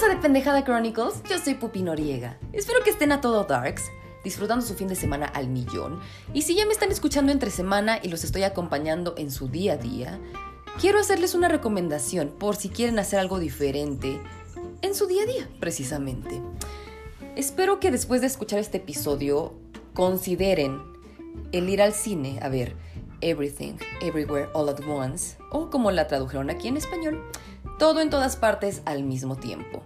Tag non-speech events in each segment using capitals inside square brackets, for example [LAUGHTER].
Bienvenidos a Pendejada Chronicles, yo soy Pupi Noriega. Espero que estén a todo darks, disfrutando su fin de semana al millón. Y si ya me están escuchando entre semana y los estoy acompañando en su día a día, quiero hacerles una recomendación por si quieren hacer algo diferente en su día a día, precisamente. Espero que después de escuchar este episodio consideren el ir al cine a ver Everything, Everywhere, All at Once, o como la tradujeron aquí en español, todo en todas partes al mismo tiempo.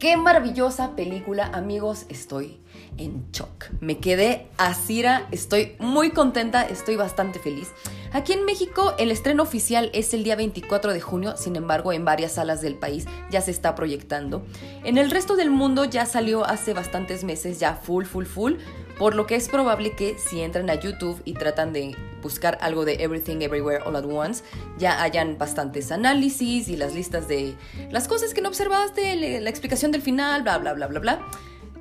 Qué maravillosa película, amigos, estoy en shock. Me quedé asira, estoy muy contenta, estoy bastante feliz. Aquí en México el estreno oficial es el día 24 de junio, sin embargo en varias salas del país ya se está proyectando. En el resto del mundo ya salió hace bastantes meses, ya full, full, full, por lo que es probable que si entran a YouTube y tratan de buscar algo de Everything Everywhere All at Once, ya hayan bastantes análisis y las listas de las cosas que no observaste, la explicación del final, bla, bla, bla, bla, bla.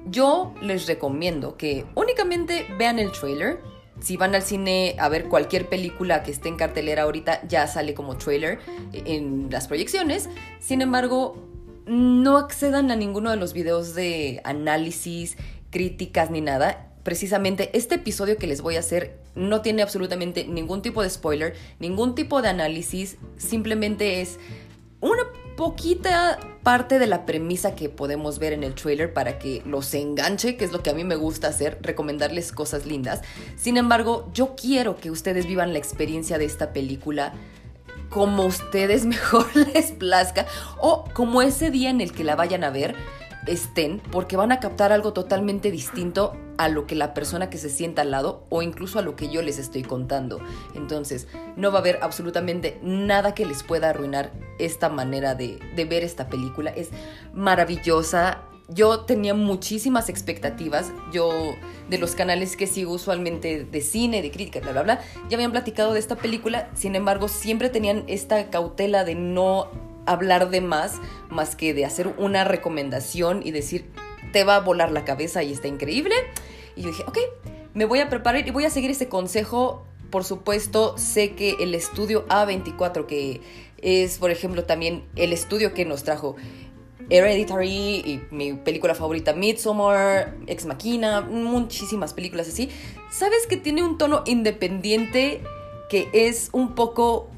Yo les recomiendo que únicamente vean el trailer. Si van al cine a ver cualquier película que esté en cartelera ahorita, ya sale como trailer en las proyecciones. Sin embargo, no accedan a ninguno de los videos de análisis, críticas ni nada precisamente este episodio que les voy a hacer no tiene absolutamente ningún tipo de spoiler, ningún tipo de análisis, simplemente es una poquita parte de la premisa que podemos ver en el trailer para que los enganche, que es lo que a mí me gusta hacer, recomendarles cosas lindas. Sin embargo, yo quiero que ustedes vivan la experiencia de esta película como ustedes [LAUGHS] mejor les plazca o como ese día en el que la vayan a ver estén porque van a captar algo totalmente distinto a lo que la persona que se sienta al lado o incluso a lo que yo les estoy contando. Entonces, no va a haber absolutamente nada que les pueda arruinar esta manera de, ver esta película. Es maravillosa. Yo tenía muchísimas expectativas. Yo, de los canales que sigo usualmente de cine, de crítica, bla, bla, bla, ya habían platicado de esta película. Sin embargo, siempre tenían esta cautela de no hablar de más, más que de hacer una recomendación y decir, te va a volar la cabeza y está increíble. Y yo dije, ok, me voy a preparar y voy a seguir ese consejo. Por supuesto, sé que el estudio A24, que es, por ejemplo, también el estudio que nos trajo Hereditary y mi película favorita Midsommar, Ex Machina, muchísimas películas así. ¿Sabes que tiene un tono independiente que es un poco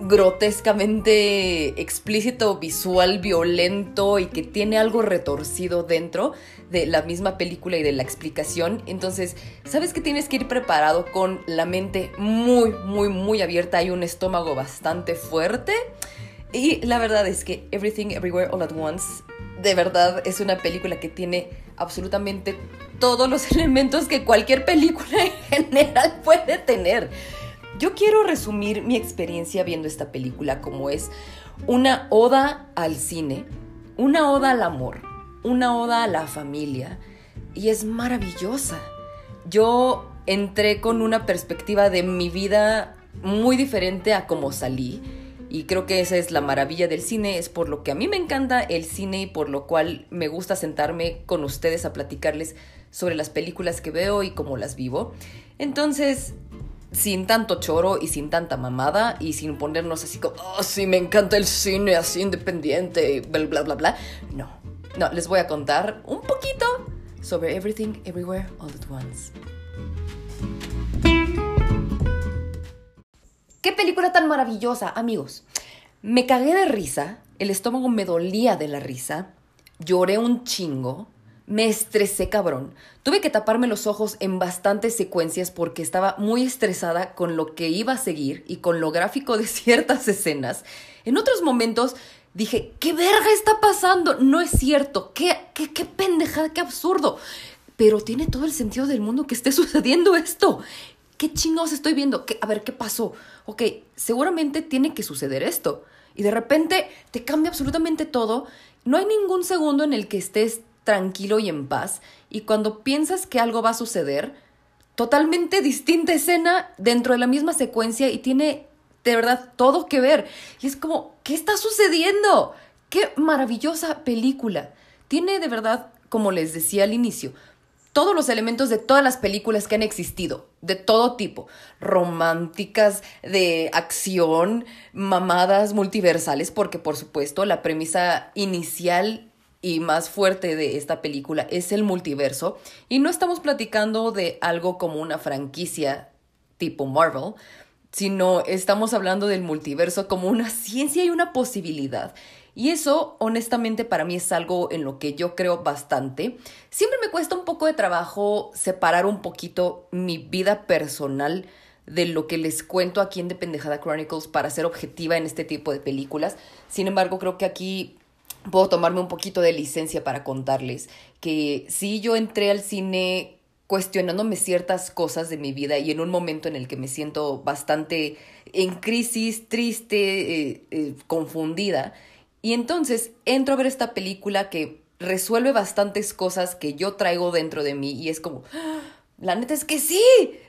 grotescamente explícito, visual, violento y que tiene algo retorcido dentro de la misma película y de la explicación. Entonces, sabes que tienes que ir preparado con la mente muy, muy, muy abierta y un estómago bastante fuerte. Y la verdad es que Everything Everywhere All at Once, de verdad, es una película que tiene absolutamente todos los [LAUGHS] elementos que cualquier película en general puede tener. Yo quiero resumir mi experiencia viendo esta película como es una oda al cine, una oda al amor, una oda a la familia y es maravillosa. Yo entré con una perspectiva de mi vida muy diferente a como salí y creo que esa es la maravilla del cine, es por lo que a mí me encanta el cine y por lo cual me gusta sentarme con ustedes a platicarles sobre las películas que veo y cómo las vivo. Entonces, sin tanto choro y sin tanta mamada y sin ponernos así como, oh, sí, me encanta el cine así independiente, bla, bla, bla, bla. No, no, les voy a contar un poquito sobre Everything, Everywhere, All at Once. ¡Qué película tan maravillosa, amigos! Me cagué de risa, el estómago me dolía de la risa, lloré un chingo, me estresé cabrón. Tuve que taparme los ojos en bastantes secuencias porque estaba muy estresada con lo que iba a seguir y con lo gráfico de [LAUGHS] ciertas escenas. En otros momentos dije, ¿qué verga está pasando? No es cierto, qué, qué, qué pendejada, qué absurdo. Pero tiene todo el sentido del mundo que esté [LAUGHS] sucediendo esto. ¿Qué chingados estoy viendo? ¿Qué, a ver, ¿qué pasó? Ok, seguramente tiene que suceder esto. Y de repente te cambia absolutamente todo. No hay ningún segundo en el que estés tranquilo y en paz, y cuando piensas que algo va a suceder, totalmente distinta escena dentro de la misma secuencia y tiene de verdad todo que ver. Y es como, ¿qué está sucediendo? Qué maravillosa película. Tiene de verdad, como les decía al inicio, todos los elementos de todas las películas que han existido, de todo tipo, románticas, de acción, mamadas multiversales, porque por supuesto la premisa inicial y más fuerte de esta película es el multiverso. Y no estamos platicando de algo como una franquicia tipo Marvel, sino estamos hablando del multiverso como una ciencia y una posibilidad. Y eso, honestamente, para mí es algo en lo que yo creo bastante. Siempre me cuesta un poco de trabajo separar un poquito mi vida personal de lo que les cuento aquí en The Pendejada Chronicles para ser objetiva en este tipo de películas. Sin embargo, creo que aquí puedo tomarme un poquito de licencia para contarles que sí yo entré al cine cuestionándome ciertas cosas de mi vida y en un momento en el que me siento bastante en crisis, triste, eh, eh, confundida. Y entonces entro a ver esta película que resuelve bastantes cosas que yo traigo dentro de mí y es como, ¡Ah! la neta es que sí,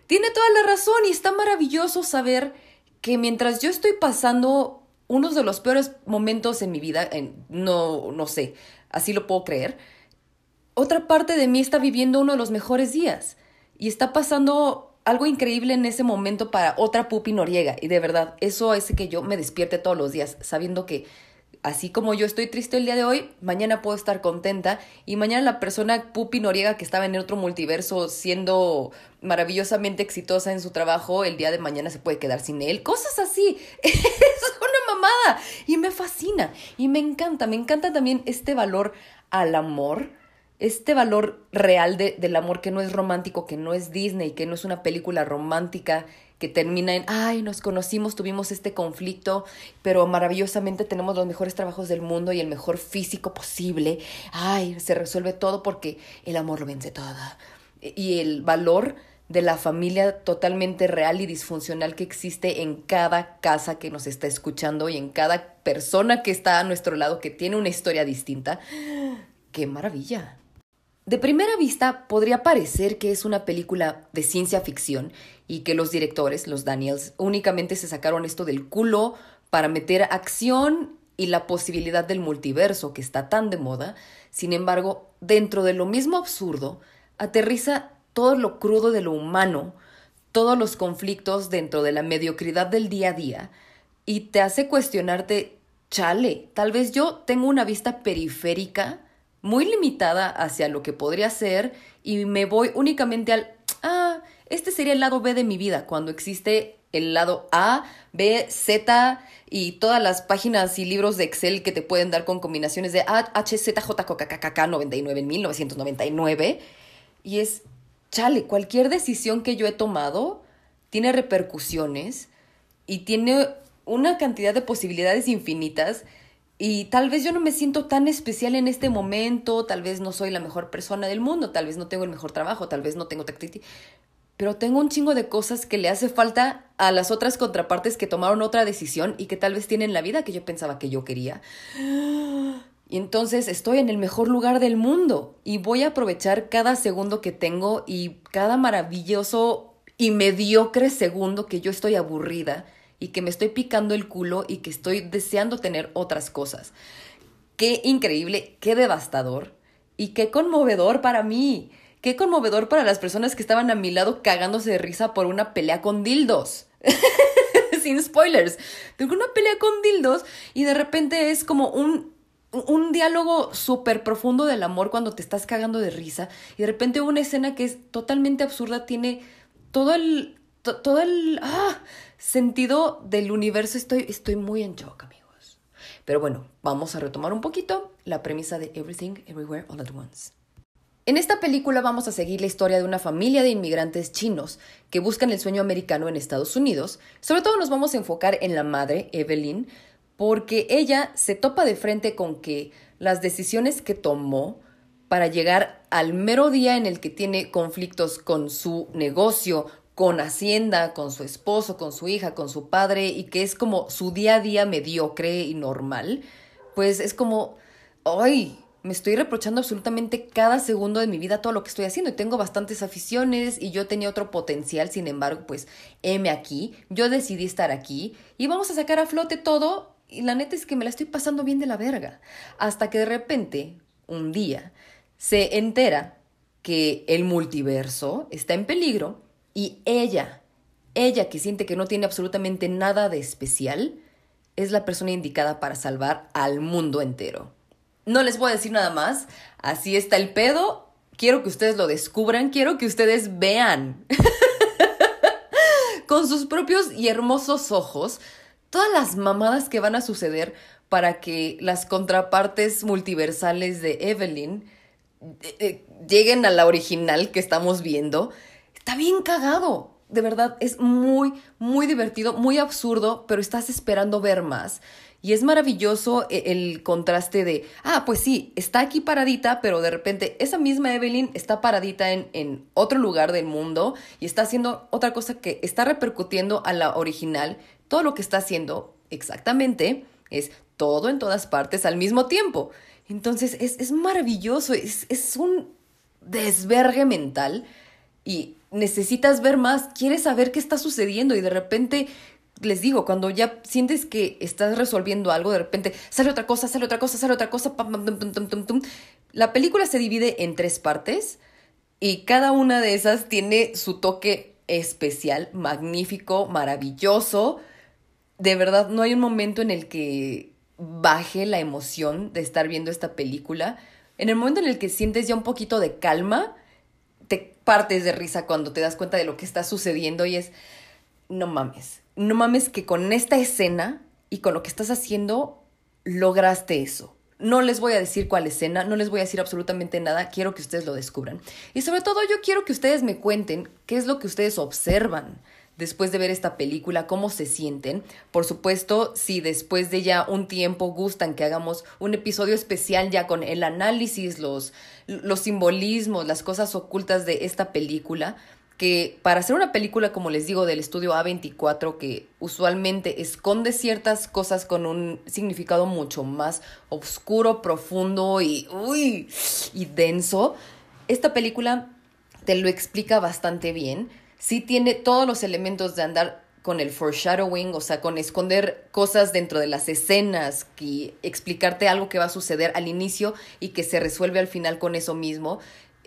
tiene toda la razón y está maravilloso saber que mientras yo estoy pasando uno de los peores momentos en mi vida, no, no sé, así lo puedo creer, otra parte de mí está viviendo uno de los mejores días y está pasando algo increíble en ese momento para otra Pupi Noriega. Y de verdad, eso hace que yo me despierte todos los días sabiendo que así como yo estoy triste el día de hoy, mañana puedo estar contenta y mañana la persona Pupi Noriega que estaba en otro multiverso siendo maravillosamente exitosa en su trabajo, el día de mañana se puede quedar sin él. Cosas así. [LAUGHS] es y me fascina y me encanta. Me encanta también este valor al amor. Este valor real de, del amor que no es romántico, que no es Disney, que no es una película romántica, que termina en, ay, nos conocimos, tuvimos este conflicto, pero maravillosamente tenemos los mejores trabajos del mundo y el mejor físico posible. Ay, se resuelve todo porque el amor lo vence todo. Y el valor de la familia totalmente real y disfuncional que existe en cada casa que nos está escuchando y en cada persona que está a nuestro lado que tiene una historia distinta. ¡Qué maravilla! De primera vista podría parecer que es una película de ciencia ficción y que los directores, los Daniels, únicamente se sacaron esto del culo para meter acción y la posibilidad del multiverso que está tan de moda. Sin embargo, dentro de lo mismo absurdo, aterriza todo lo crudo de lo humano, todos los conflictos dentro de la mediocridad del día a día y te hace cuestionarte, chale, tal vez yo tengo una vista periférica muy limitada hacia lo que podría ser y me voy únicamente al, ah, este sería el lado B de mi vida, cuando existe el lado A, B, Z y todas las páginas y libros de Excel que te pueden dar con combinaciones de A, H, Z, J, K, K, K, K, 99 en 1999. Y es, chale, cualquier decisión que yo he tomado tiene repercusiones y tiene una cantidad de posibilidades infinitas y tal vez yo no me siento tan especial en este momento, tal vez no soy la mejor persona del mundo, tal vez no tengo el mejor trabajo, tal vez no tengo tacticidad, pero tengo un chingo de cosas que le hace falta a las otras contrapartes que tomaron otra decisión y que tal vez tienen la vida que yo pensaba que yo quería. Y entonces estoy en el mejor lugar del mundo y voy a aprovechar cada segundo que tengo y cada maravilloso y mediocre segundo que yo estoy aburrida y que me estoy picando el culo y que estoy deseando tener otras cosas. Qué increíble, qué devastador y qué conmovedor para mí. Qué conmovedor para las personas que estaban a mi lado cagándose de risa por una pelea con dildos. [LAUGHS] Sin spoilers. Tengo una pelea con dildos y de repente es como un, un diálogo súper profundo del amor cuando te estás cagando de risa y de repente una escena que es totalmente absurda tiene todo el todo el ah, sentido del universo. Estoy, estoy muy en shock, amigos. Pero bueno, vamos a retomar un poquito la premisa de Everything, Everywhere, All at Once. En esta película vamos a seguir la historia de una familia de inmigrantes chinos que buscan el sueño americano en Estados Unidos. Sobre todo nos vamos a enfocar en la madre, Evelyn, porque ella se topa de frente con que las decisiones que tomó para llegar al mero día en el que tiene conflictos con su negocio, con Hacienda, con su esposo, con su hija, con su padre, y que es como su día a día mediocre y normal, pues es como, ay, me estoy reprochando absolutamente cada segundo de mi vida todo lo que estoy haciendo y tengo bastantes aficiones y yo tenía otro potencial, sin embargo, pues heme aquí, yo decidí estar aquí y vamos a sacar a flote todo y la neta es que me la estoy pasando bien de la verga, hasta que de repente, un día, se entera que el multiverso está en peligro y ella, ella que siente que no tiene absolutamente nada de especial, es la persona indicada para salvar al mundo entero. No les voy a decir nada más. Así está el pedo. Quiero que ustedes lo descubran. Quiero que ustedes vean [LAUGHS] con sus propios y hermosos ojos todas las mamadas que van a suceder para que las contrapartes multiversales de Evelyn eh, eh, lleguen a la original que estamos viendo. Está bien cagado. De verdad, es muy, muy divertido, muy absurdo, pero estás esperando ver más. Y es maravilloso e, el contraste de, ah, pues sí, está aquí paradita, pero de repente esa misma Evelyn está paradita en, en otro lugar del mundo y está haciendo otra cosa que está repercutiendo a la original. Todo lo que está haciendo exactamente es todo en todas partes al mismo tiempo. Entonces es, es maravilloso, es, es un desvergue mental y necesitas ver más, quieres saber qué está sucediendo y de repente les digo, cuando ya sientes que estás resolviendo algo, de repente sale otra cosa, sale otra cosa, sale otra cosa, La película se divide en tres partes y cada una de esas tiene su toque especial, magnífico, maravilloso. De verdad, no hay un momento en el que baje la emoción de estar viendo esta película. En el momento en el que sientes ya un poquito de calma, te partes de risa cuando te das cuenta de lo que está sucediendo y es, no mames, no mames que con esta escena y con lo que estás haciendo lograste eso. No les voy a decir cuál escena, no les voy a decir absolutamente nada, quiero que ustedes lo descubran. Y sobre todo yo quiero que ustedes me cuenten qué es lo que ustedes observan después de ver esta película, cómo se sienten. Por supuesto, si después de ya un tiempo gustan que hagamos un episodio especial ya con el análisis, los, los simbolismos, las cosas ocultas de esta película, que para hacer una película, como les digo, del estudio A24, que usualmente esconde ciertas cosas con un significado mucho más oscuro, profundo y, uy, y denso, esta película te lo explica bastante bien. Sí tiene todos los elementos de andar con el foreshadowing, o sea, con esconder cosas dentro de las escenas, que explicarte algo que va a suceder al inicio y que se resuelve al final con eso mismo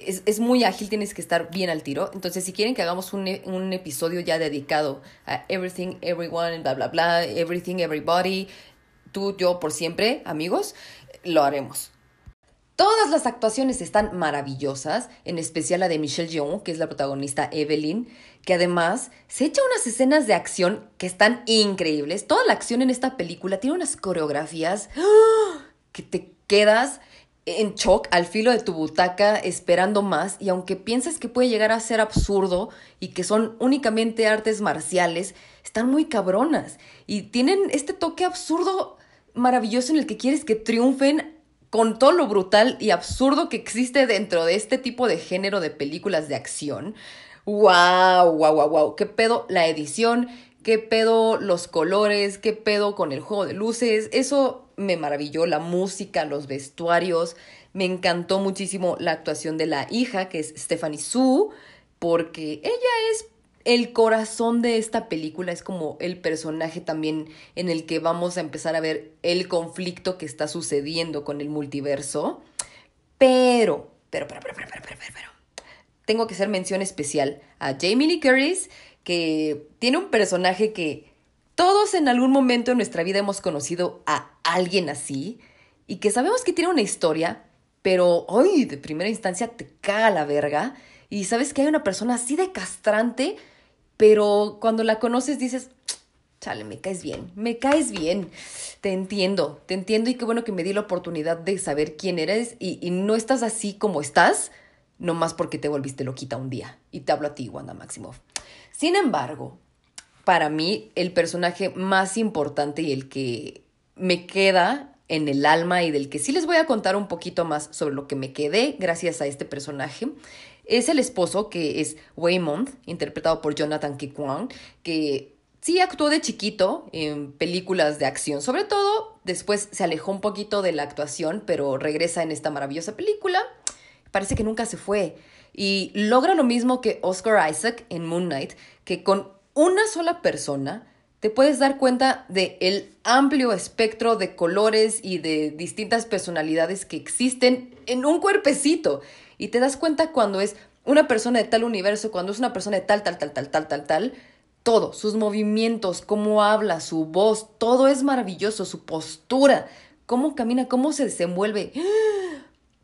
es, muy ágil, tienes que estar bien al tiro. Entonces, si quieren que hagamos un, un episodio ya dedicado a everything, everyone, bla, bla, bla, everything, everybody, tú, yo, por siempre, amigos, lo haremos. Todas las actuaciones están maravillosas, en especial la de Michelle Yeoh, que es la protagonista Evelyn, que además se echa unas escenas de acción que están increíbles. Toda la acción en esta película tiene unas coreografías [GASPS] que te quedas en shock al filo de tu butaca esperando más y aunque piensas que puede llegar a ser absurdo y que son únicamente artes marciales, están muy cabronas y tienen este toque absurdo maravilloso en el que quieres que triunfen con todo lo brutal y absurdo que existe dentro de este tipo de género de películas de acción. ¡Wow! ¡Wow, wow, wow! ¿Qué pedo la edición? ¿Qué pedo los colores? ¿Qué pedo con el juego de luces? Eso me maravilló la música, los vestuarios. Me encantó muchísimo la actuación de la hija, que es Stephanie Sue, porque ella es el corazón de esta película, es como el personaje también en el que vamos a empezar a ver el conflicto que está sucediendo con el multiverso. Pero, pero, pero, pero, pero, pero, pero, pero, tengo que hacer mención especial a Jamie Lee Curtis, que tiene un personaje que todos en algún momento en nuestra vida hemos conocido a alguien así y que sabemos que tiene una historia, pero hoy de primera instancia te caga la verga y sabes que hay una persona así de castrante, pero cuando la conoces dices, chale, me caes bien, me caes bien, te entiendo, te entiendo y qué bueno que me di la oportunidad de saber quién eres y, y no estás así como estás, nomás porque te volviste loquita un día. Y te hablo a ti, Wanda Maximoff. Sin embargo, para mí el personaje más importante y el que me queda en el alma y del que sí les voy a contar un poquito más sobre lo que me quedé gracias a este personaje es el esposo que es Waymond, interpretado por Jonathan Kikwan, que sí actuó de chiquito en películas de acción, sobre todo después se alejó un poquito de la actuación, pero regresa en esta maravillosa película. Parece que nunca se fue y logra lo mismo que Oscar Isaac en Moon Knight, que con una sola persona te puedes dar cuenta de el amplio espectro de colores y de distintas personalidades que existen en un cuerpecito. Y te das cuenta cuando es una persona de tal universo, cuando es una persona de tal, tal, tal, tal, tal, tal, tal. Todo, sus movimientos, cómo habla, su voz, todo es maravilloso, su postura, cómo camina, cómo se desenvuelve.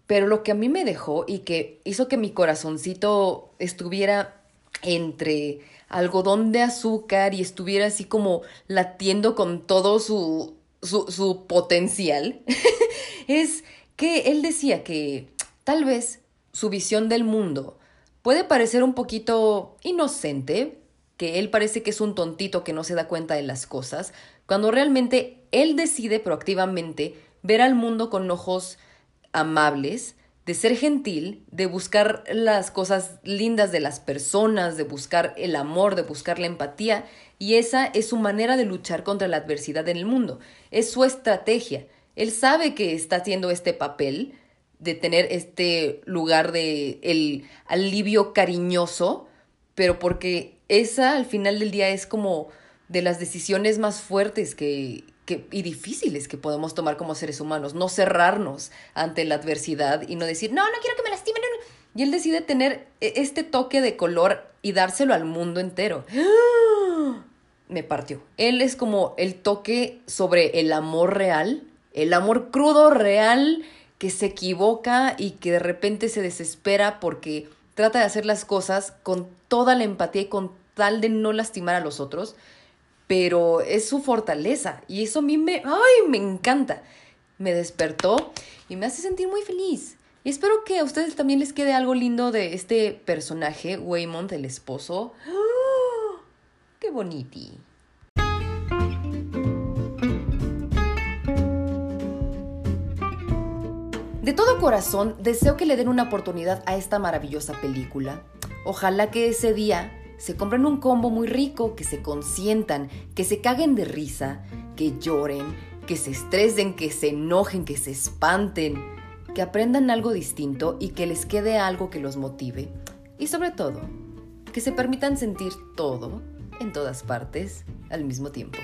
Pero lo que a mí me dejó y que hizo que mi corazoncito estuviera entre algodón de azúcar y estuviera así como latiendo con todo su, su, su potencial, [LAUGHS] es que él decía que tal vez su visión del mundo puede parecer un poquito inocente, que él parece que es un tontito que no se da cuenta de las cosas, cuando realmente él decide proactivamente ver al mundo con ojos amables, de ser gentil, de buscar las cosas lindas de las personas, de buscar el amor, de buscar la empatía, y esa es su manera de luchar contra la adversidad en el mundo. Es su estrategia. Él sabe que está haciendo este papel de tener este lugar de el alivio cariñoso, pero porque esa al final del día es como de las decisiones más fuertes que, y difíciles que podemos tomar como seres humanos, no cerrarnos ante la adversidad y no decir, no, no quiero que me lastimen. Y él decide tener e, este toque de color y dárselo al mundo entero. Me partió. Él es como el toque sobre el amor real, el amor crudo real que se equivoca y que de repente se desespera porque trata de hacer las cosas con toda la empatía y con tal de no lastimar a los otros pero es su fortaleza y eso a mí me, ay, me encanta. Me despertó y me hace sentir muy feliz. Y espero que a ustedes también les quede algo lindo de este personaje, Waymond, el esposo. ¡Oh! ¡Qué boniti! De todo corazón, deseo que le den una oportunidad a esta maravillosa película. Ojalá que ese día se compren un combo muy rico, que se consientan, que se caguen de risa, que lloren, que se estresen, que se enojen, que se espanten, que aprendan algo distinto y que les quede algo que los motive. Y sobre todo, que se permitan sentir todo en todas partes al mismo tiempo.